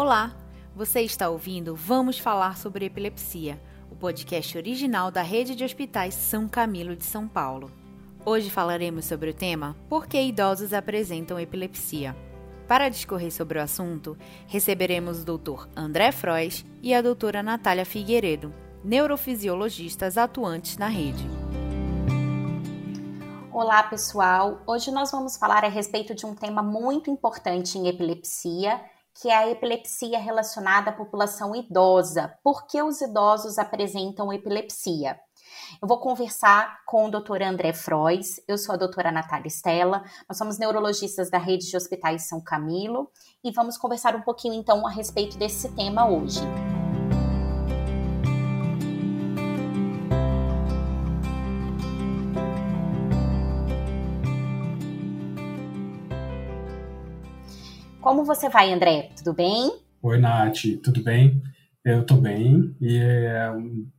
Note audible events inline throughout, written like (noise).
Olá, você está ouvindo Vamos Falar sobre Epilepsia, o podcast original da Rede de Hospitais São Camilo de São Paulo. Hoje falaremos sobre o tema Por que idosos apresentam epilepsia? Para discorrer sobre o assunto, receberemos o Dr. André Frois e a doutora Natália Figueiredo, neurofisiologistas atuantes na rede. Olá, pessoal! Hoje nós vamos falar a respeito de um tema muito importante em epilepsia que é a epilepsia relacionada à população idosa. Por que os idosos apresentam epilepsia? Eu vou conversar com o doutor André Frois, eu sou a doutora Natália Stella, nós somos neurologistas da rede de hospitais São Camilo e vamos conversar um pouquinho então a respeito desse tema hoje. Como você vai, André? Tudo bem? Oi, Nath, tudo bem? Eu estou bem e é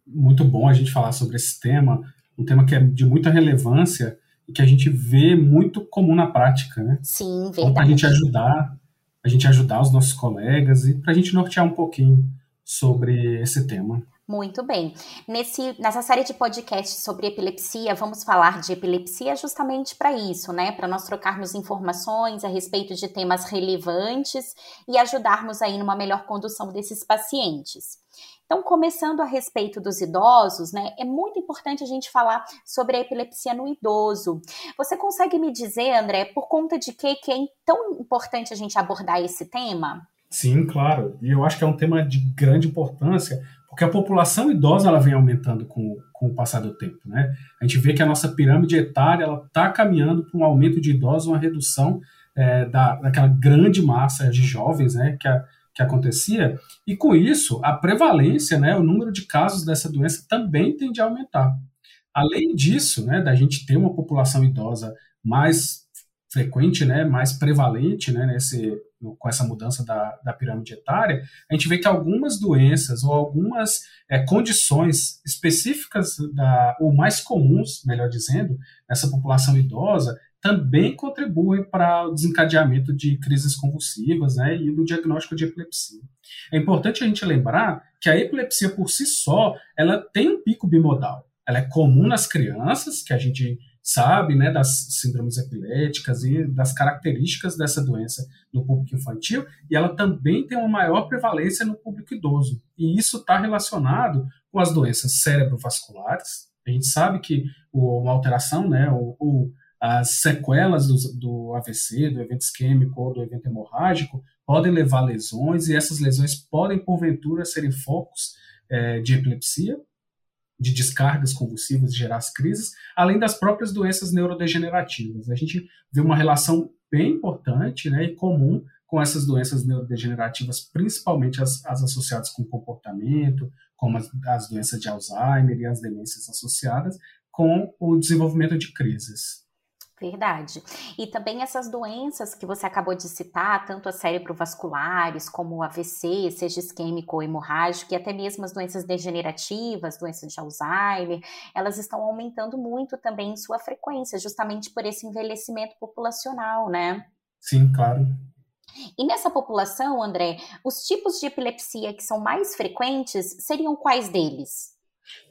muito bom a gente falar sobre esse tema, um tema que é de muita relevância e que a gente vê muito comum na prática, né? Sim, verdade. Então, para a gente ajudar, a gente ajudar os nossos colegas e para a gente nortear um pouquinho sobre esse tema. Muito bem. Nesse, nessa série de podcasts sobre epilepsia, vamos falar de epilepsia justamente para isso, né? Para nós trocarmos informações a respeito de temas relevantes e ajudarmos aí numa melhor condução desses pacientes. Então, começando a respeito dos idosos, né, é muito importante a gente falar sobre a epilepsia no idoso. Você consegue me dizer, André, por conta de que, que é tão importante a gente abordar esse tema? Sim, claro. E eu acho que é um tema de grande importância, porque a população idosa ela vem aumentando com, com o passar do tempo, né? A gente vê que a nossa pirâmide etária está caminhando para um aumento de idosos, uma redução é, da, daquela grande massa de jovens, né? Que, a, que acontecia e com isso a prevalência, né? O número de casos dessa doença também tende a aumentar. Além disso, né? Da gente ter uma população idosa mais frequente, né, mais prevalente, né, nesse, com essa mudança da, da pirâmide etária, a gente vê que algumas doenças ou algumas é, condições específicas, da, ou mais comuns, melhor dizendo, nessa população idosa, também contribuem para o desencadeamento de crises convulsivas né, e do diagnóstico de epilepsia. É importante a gente lembrar que a epilepsia por si só, ela tem um pico bimodal. Ela é comum nas crianças, que a gente sabe, né, das síndromes epiléticas e das características dessa doença no público infantil, e ela também tem uma maior prevalência no público idoso. E isso está relacionado com as doenças cerebrovasculares. A gente sabe que uma alteração, né, ou, ou as sequelas do, do, AVC, do evento isquêmico ou do evento hemorrágico, podem levar a lesões, e essas lesões podem, porventura, serem focos é, de epilepsia, de descargas convulsivas e gerar as crises, além das próprias doenças neurodegenerativas. A gente vê uma relação bem importante né, e comum com essas doenças neurodegenerativas, principalmente as, as associadas com comportamento, como as, as doenças de Alzheimer e as demências associadas, com o desenvolvimento de crises. Verdade. E também essas doenças que você acabou de citar, tanto as cerebrovasculares como o AVC, seja isquêmico ou hemorrágico, e até mesmo as doenças degenerativas, doenças de Alzheimer, elas estão aumentando muito também em sua frequência, justamente por esse envelhecimento populacional, né? Sim, claro. E nessa população, André, os tipos de epilepsia que são mais frequentes seriam quais deles?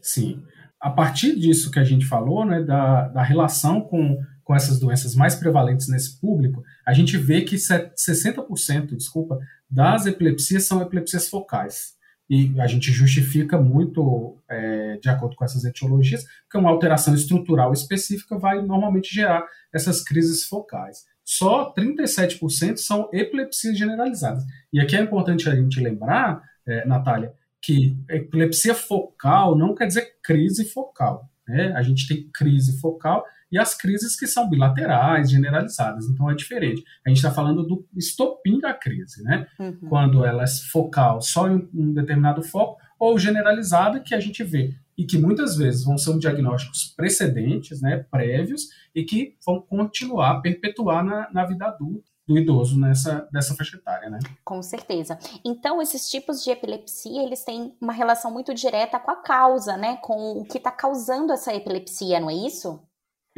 Sim. A partir disso que a gente falou, né, da, da relação com com essas doenças mais prevalentes nesse público, a gente vê que 60%, desculpa, das epilepsias são epilepsias focais. E a gente justifica muito, é, de acordo com essas etiologias, que uma alteração estrutural específica vai normalmente gerar essas crises focais. Só 37% são epilepsias generalizadas. E aqui é importante a gente lembrar, é, Natália, que epilepsia focal não quer dizer crise focal. Né? A gente tem crise focal e as crises que são bilaterais, generalizadas. Então é diferente. A gente está falando do estopim da crise, né? Uhum. Quando ela é focal só em um determinado foco, ou generalizada, que a gente vê. E que muitas vezes vão ser diagnósticos precedentes, né, prévios, e que vão continuar, perpetuar na, na vida adulta do idoso nessa dessa faixa etária, né? Com certeza. Então, esses tipos de epilepsia, eles têm uma relação muito direta com a causa, né? Com o que está causando essa epilepsia, não é isso?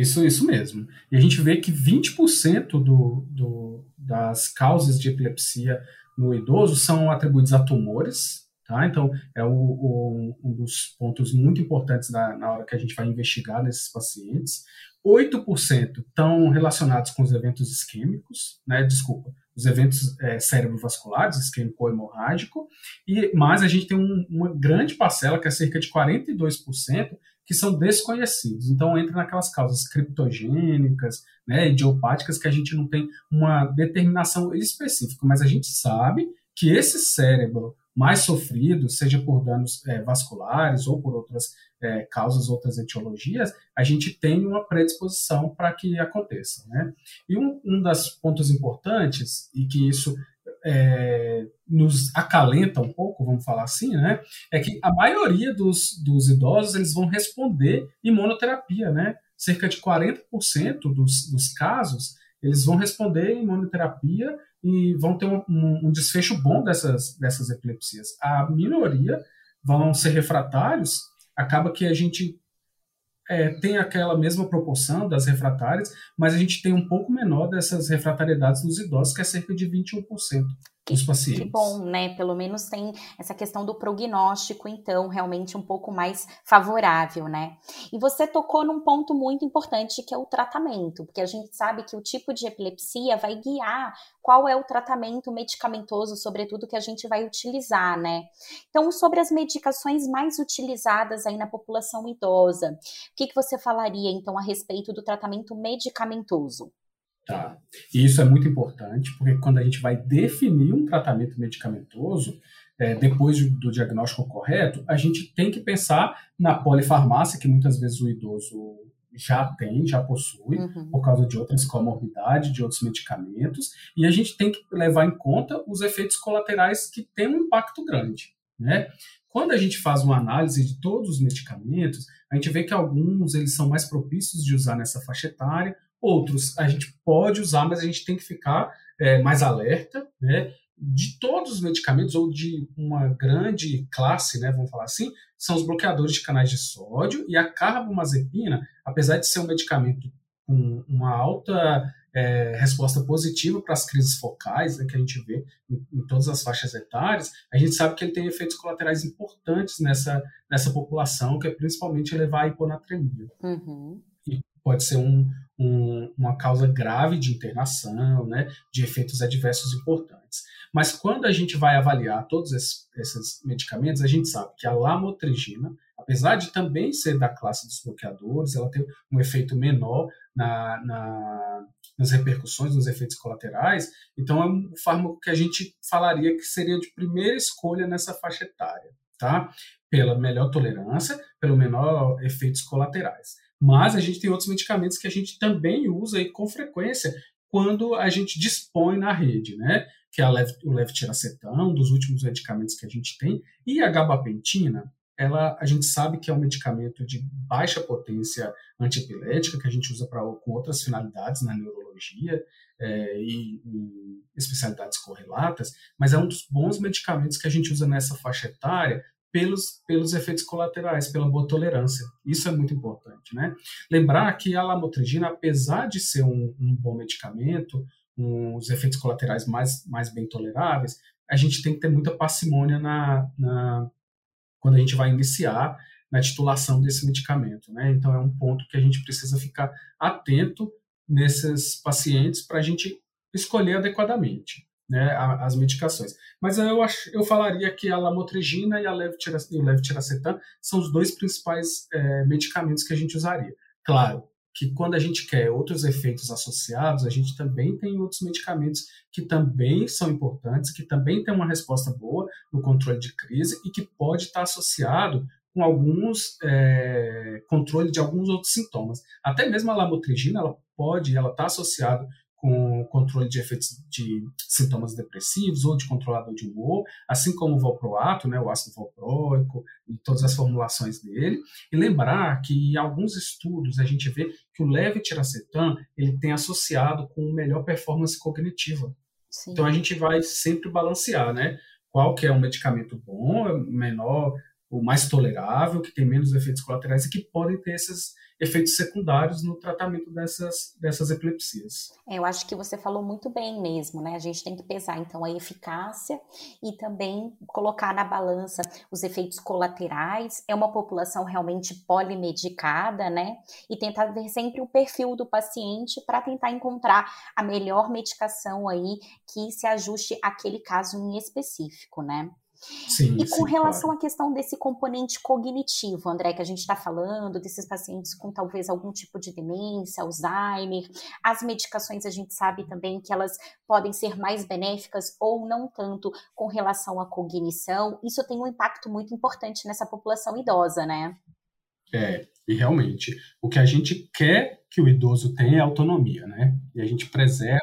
Isso, isso mesmo. E a gente vê que 20% do, do, das causas de epilepsia no idoso são atribuídos a tumores, tá? Então, é o, o, um dos pontos muito importantes na, na hora que a gente vai investigar nesses pacientes. 8% estão relacionados com os eventos isquêmicos, né? Desculpa, os eventos é, cerebrovasculares, isquêmico hemorrágico, e, mas a gente tem um, uma grande parcela, que é cerca de 42%, que são desconhecidos. Então entra naquelas causas criptogênicas, né, idiopáticas, que a gente não tem uma determinação específica, mas a gente sabe que esse cérebro mais sofrido, seja por danos é, vasculares ou por outras é, causas, outras etiologias, a gente tem uma predisposição para que aconteça. Né? E um, um dos pontos importantes, e que isso é, nos acalenta um pouco, vamos falar assim, né? É que a maioria dos, dos idosos eles vão responder imunoterapia, né? Cerca de 40% dos, dos casos eles vão responder imunoterapia e vão ter um, um, um, desfecho bom dessas, dessas epilepsias. A minoria vão ser refratários, acaba que a gente é, tem aquela mesma proporção das refratárias, mas a gente tem um pouco menor dessas refratariedades nos idosos, que é cerca de 21% dos pacientes. Que bom, né? Pelo menos tem essa questão do prognóstico, então, realmente um pouco mais favorável, né? E você tocou num ponto muito importante que é o tratamento, porque a gente sabe que o tipo de epilepsia vai guiar qual é o tratamento medicamentoso, sobretudo, que a gente vai utilizar, né? Então, sobre as medicações mais utilizadas aí na população idosa, o que, que você falaria, então, a respeito do tratamento medicamentoso? Tá. E isso é muito importante, porque quando a gente vai definir um tratamento medicamentoso, é, depois do diagnóstico correto, a gente tem que pensar na polifarmácia, que muitas vezes o idoso já tem, já possui, uhum. por causa de outras comorbidades, de outros medicamentos, e a gente tem que levar em conta os efeitos colaterais que têm um impacto grande. Né? Quando a gente faz uma análise de todos os medicamentos, a gente vê que alguns eles são mais propícios de usar nessa faixa etária, Outros a gente pode usar, mas a gente tem que ficar é, mais alerta, né? De todos os medicamentos, ou de uma grande classe, né, vamos falar assim, são os bloqueadores de canais de sódio e a carbamazepina, apesar de ser um medicamento com uma alta é, resposta positiva para as crises focais, né, que a gente vê em, em, todas as faixas etárias, a gente sabe que ele tem efeitos colaterais importantes nessa, nessa população, que é principalmente levar a hiponatremia. Uhum. Pode ser um, um, uma causa grave de internação, né, de efeitos adversos importantes. Mas quando a gente vai avaliar todos esses, esses medicamentos, a gente sabe que a lamotrigina, apesar de também ser da classe dos bloqueadores, ela tem um efeito menor na, na, nas repercussões, nos efeitos colaterais. Então, é um fármaco que a gente falaria que seria de primeira escolha nessa faixa etária, tá? Pela melhor tolerância, pelo menor efeitos colaterais. Mas a gente tem outros medicamentos que a gente também usa e com frequência quando a gente dispõe na rede, né? Que é a lev o levetiracetam, um dos últimos medicamentos que a gente tem, e a gabapentina, ela, a gente sabe que é um medicamento de baixa potência antiepilética, que a gente usa pra, com outras finalidades na neurologia é, e em especialidades correlatas, mas é um dos bons medicamentos que a gente usa nessa faixa etária pelos, pelos efeitos colaterais, pela boa tolerância. Isso é muito importante, né? Lembrar que a lamotrigina, apesar de ser um, um bom medicamento, um, os efeitos colaterais mais, mais bem toleráveis, a gente tem que ter muita parcimônia na, na, quando a gente vai iniciar na titulação desse medicamento, né? Então é um ponto que a gente precisa ficar atento nesses pacientes para a gente escolher adequadamente né, as medicações. Mas eu, acho, eu falaria que a lamotrigina e, a o levetiracetam são os dois principais é, medicamentos que a gente usaria. Claro que quando a gente quer outros efeitos associados, a gente também tem outros medicamentos que também são importantes, que também têm uma resposta boa no controle de crise e que pode estar associado com alguns é, controle de alguns outros sintomas. Até mesmo a lamotrigina, ela pode, ela está associada com controle de efeitos de sintomas depressivos ou de controlador de humor, assim como o valproato, né, o ácido valproico e todas as formulações dele. E lembrar que em alguns estudos a gente vê que o levetiracetam ele tem associado com melhor performance cognitiva. Sim. Então a gente vai sempre balancear, né? Qual que é um medicamento bom, menor o mais tolerável, que tem menos efeitos colaterais e que podem ter esses efeitos secundários no tratamento dessas, dessas epilepsias. É, eu acho que você falou muito bem mesmo, né? A gente tem que pesar então a eficácia e também colocar na balança os efeitos colaterais. É uma população realmente polimedicada, né? E tentar ver sempre o perfil do paciente para tentar encontrar a melhor medicação aí que se ajuste àquele caso em específico, né? Sim, e com sim, relação claro. à questão desse componente cognitivo, André, que a gente está falando, desses pacientes com talvez algum tipo de demência, Alzheimer, as medicações a gente sabe também que elas podem ser mais benéficas ou não tanto com relação à cognição. Isso tem um impacto muito importante nessa população idosa, né? É, e realmente, o que a gente quer que o idoso tenha é autonomia, né? E a gente preserva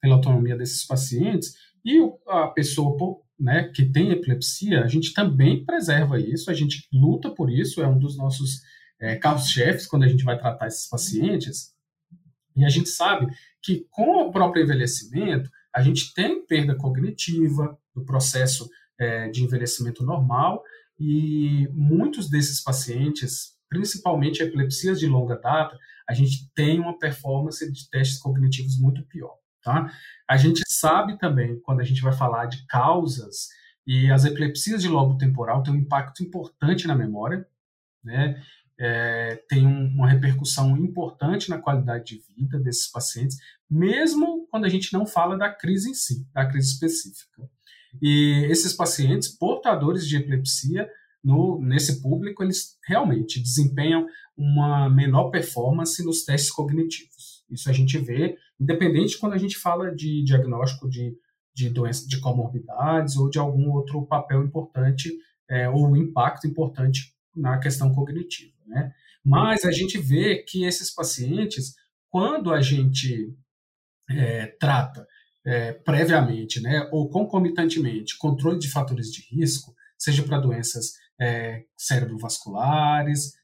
pela autonomia desses pacientes e a pessoa né, que tem epilepsia, a gente também preserva isso, a gente luta por isso, é um dos nossos é, carros-chefes quando a gente vai tratar esses pacientes. E a gente sabe que com o próprio envelhecimento, a gente tem perda cognitiva do processo é, de envelhecimento normal, e muitos desses pacientes, principalmente epilepsias de longa data, a gente tem uma performance de testes cognitivos muito pior. Tá? A gente sabe também, quando a gente vai falar de causas, e as epilepsias de lobo temporal têm um impacto importante na memória, né? É, tem um, uma repercussão importante na qualidade de vida desses pacientes, mesmo quando a gente não fala da crise em si, da crise específica. E esses pacientes portadores de epilepsia, no, nesse público, eles realmente desempenham uma menor performance nos testes cognitivos. Isso a gente vê independente quando a gente fala de diagnóstico de, de doença, de comorbidades ou de algum outro papel importante é, ou impacto importante na questão cognitiva, né? Mas a gente vê que esses pacientes, quando a gente é, trata é, previamente, né, ou concomitantemente, controle de fatores de risco, seja para doenças é,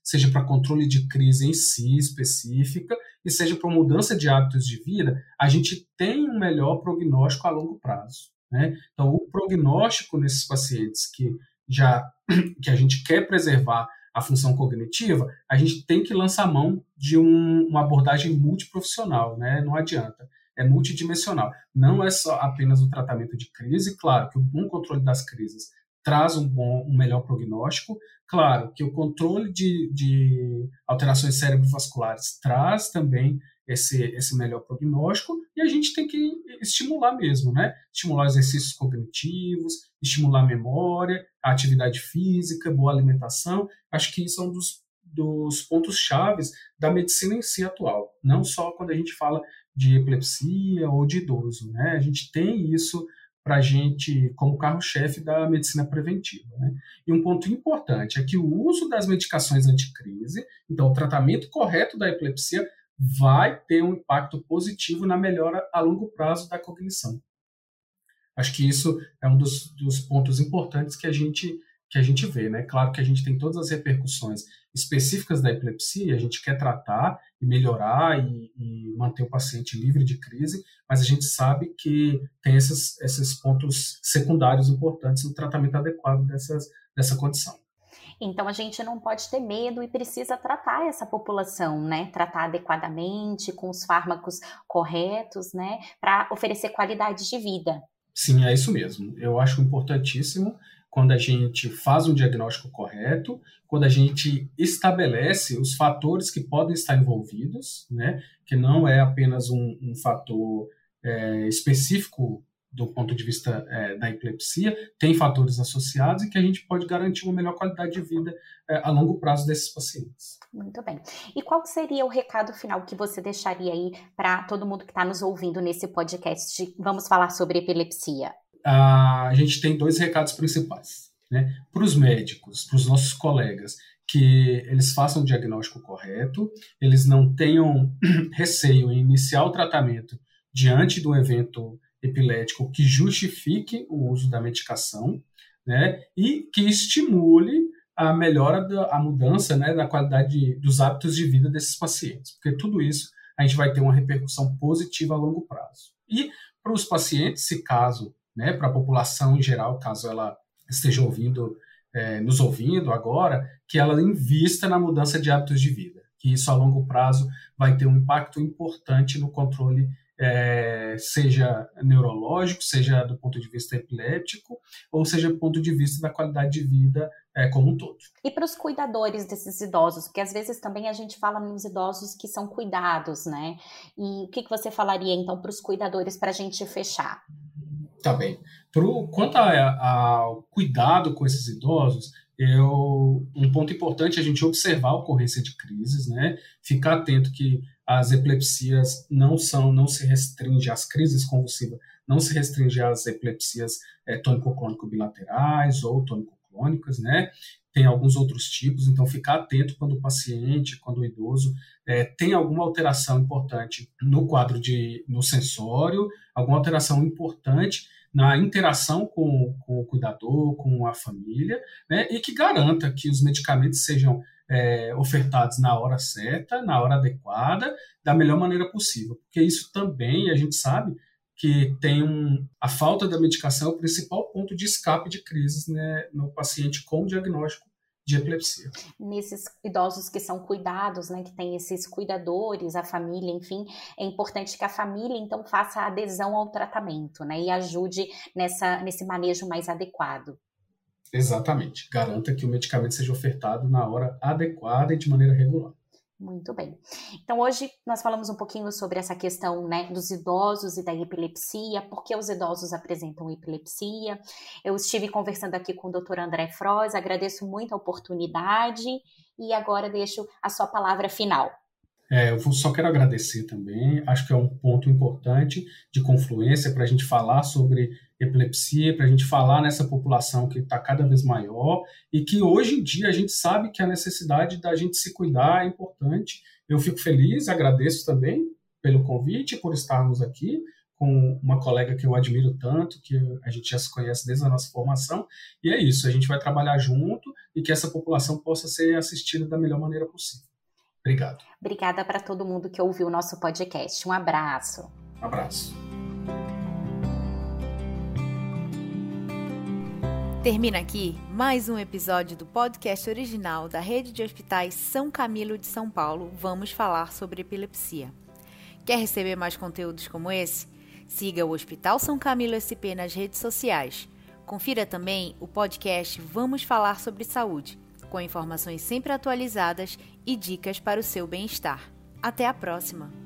seja para controle de crise em si específica, e seja para mudança de hábitos de vida, a gente tem um melhor prognóstico a longo prazo. Né? Então, o prognóstico nesses pacientes que já (clears throat) que a gente quer preservar a função cognitiva, a gente tem que lançar mão de um, uma abordagem multiprofissional, né? Não adianta. É multidimensional. Não é só apenas o tratamento de crise, claro que o bom controle das crises traz um bom, um melhor prognóstico. Claro que o controle de, de alterações cerebrovasculares traz também esse, esse melhor prognóstico e a gente tem que estimular mesmo, né? Estimular exercícios cognitivos, estimular a memória, a atividade física, boa alimentação. Acho que isso é um dos, dos pontos chaves da medicina em si atual. Não só quando a gente fala de epilepsia ou de idoso, né? A gente tem isso para a gente como carro-chefe da medicina preventiva. Né? E um ponto importante é que o uso das medicações anticrise, então o tratamento correto da epilepsia, vai ter um impacto positivo na melhora a longo prazo da cognição. Acho que isso é um dos, dos pontos importantes que a gente que a gente vê, né? Claro que a gente tem todas as repercussões específicas da epilepsia, a gente quer tratar e melhorar e, e, manter o paciente livre de crise, mas a gente sabe que tem esses, esses pontos secundários importantes no tratamento adequado dessas, dessa condição. Então a gente não pode ter medo e precisa tratar essa população, né? Tratar adequadamente, com os fármacos corretos, né? Para oferecer qualidade de vida. Sim, é isso mesmo. Eu acho importantíssimo quando a gente faz um diagnóstico correto, quando a gente estabelece os fatores que podem estar envolvidos, né, que não é apenas um, um fator é, específico do ponto de vista é, da epilepsia, tem fatores associados e que a gente pode garantir uma melhor qualidade de vida é, a longo prazo desses pacientes. Muito bem. E qual seria o recado final que você deixaria aí para todo mundo que está nos ouvindo nesse podcast? Vamos falar sobre epilepsia a gente tem dois recados principais. Né? Para os médicos, para os nossos colegas, que eles façam o diagnóstico correto, eles não tenham (clears throat) receio em iniciar o tratamento diante do evento epilético que justifique o uso da medicação, né? E que estimule a melhora da a mudança, né, da qualidade dos hábitos de vida desses pacientes, porque tudo isso a gente vai ter uma repercussão positiva a longo prazo. E para os pacientes, se caso né, para a população em geral, caso ela esteja ouvindo é, nos ouvindo agora, que ela invista na mudança de hábitos de vida, que isso a longo prazo vai ter um impacto importante no controle é, seja neurológico, seja do ponto de vista epiléptico, ou seja do ponto de vista da qualidade de vida é, como um todo. E para os cuidadores desses idosos, porque às vezes também a gente fala nos idosos que são cuidados, né? E o que, que você falaria então para os cuidadores para a gente fechar? Tá bem. Pro, quanto ao cuidado com esses idosos, eu, um ponto importante é a gente observar a ocorrência de crises, né? Ficar atento que as epilepsias não são, não se restringe às crises convulsivas, não se restringe às epilepsias é, tônico-clônico bilaterais ou tônico-clônicas, né? Tem alguns outros tipos, então ficar atento quando o paciente, quando o idoso é, tem alguma alteração importante no quadro de, no sensório, alguma alteração importante na interação com, com o cuidador, com a família, né? E que garanta que os medicamentos sejam é, ofertados na hora certa, na hora adequada, da melhor maneira possível. Porque isso também, a gente sabe, que tem um, a falta da medicação é o principal ponto de escape de crises né, no paciente com diagnóstico de epilepsia. Nesses idosos que são cuidados, né, que tem esses cuidadores, a família, enfim, é importante que a família então faça a adesão ao tratamento, né, e ajude nessa nesse manejo mais adequado. Exatamente. Garanta que o medicamento seja ofertado na hora adequada e de maneira regular. Muito bem. Então, hoje nós falamos um pouquinho sobre essa questão né, dos idosos e da epilepsia, por que os idosos apresentam epilepsia. Eu estive conversando aqui com o Dr. André Froz, agradeço muito a oportunidade e agora deixo a sua palavra final. É, eu só quero agradecer também, acho que é um ponto importante de confluência para a gente falar sobre epilepsia, para a gente falar nessa população que está cada vez maior e que hoje em dia a gente sabe que a necessidade da gente se cuidar é importante. Eu fico feliz, agradeço também pelo convite, por estarmos aqui com uma colega que eu admiro tanto, que a gente já se conhece desde a nossa formação, e é isso, a gente vai trabalhar junto e que essa população possa ser assistida da melhor maneira possível. Obrigado. Obrigada para todo mundo que ouviu o nosso podcast. Um abraço. Um abraço. Termina aqui mais um episódio do podcast original da Rede de Hospitais São Camilo de São Paulo. Vamos falar sobre epilepsia. Quer receber mais conteúdos como esse? Siga o Hospital São Camilo SP nas redes sociais. Confira também o podcast Vamos Falar sobre Saúde com informações sempre atualizadas e dicas para o seu bem-estar. Até a próxima!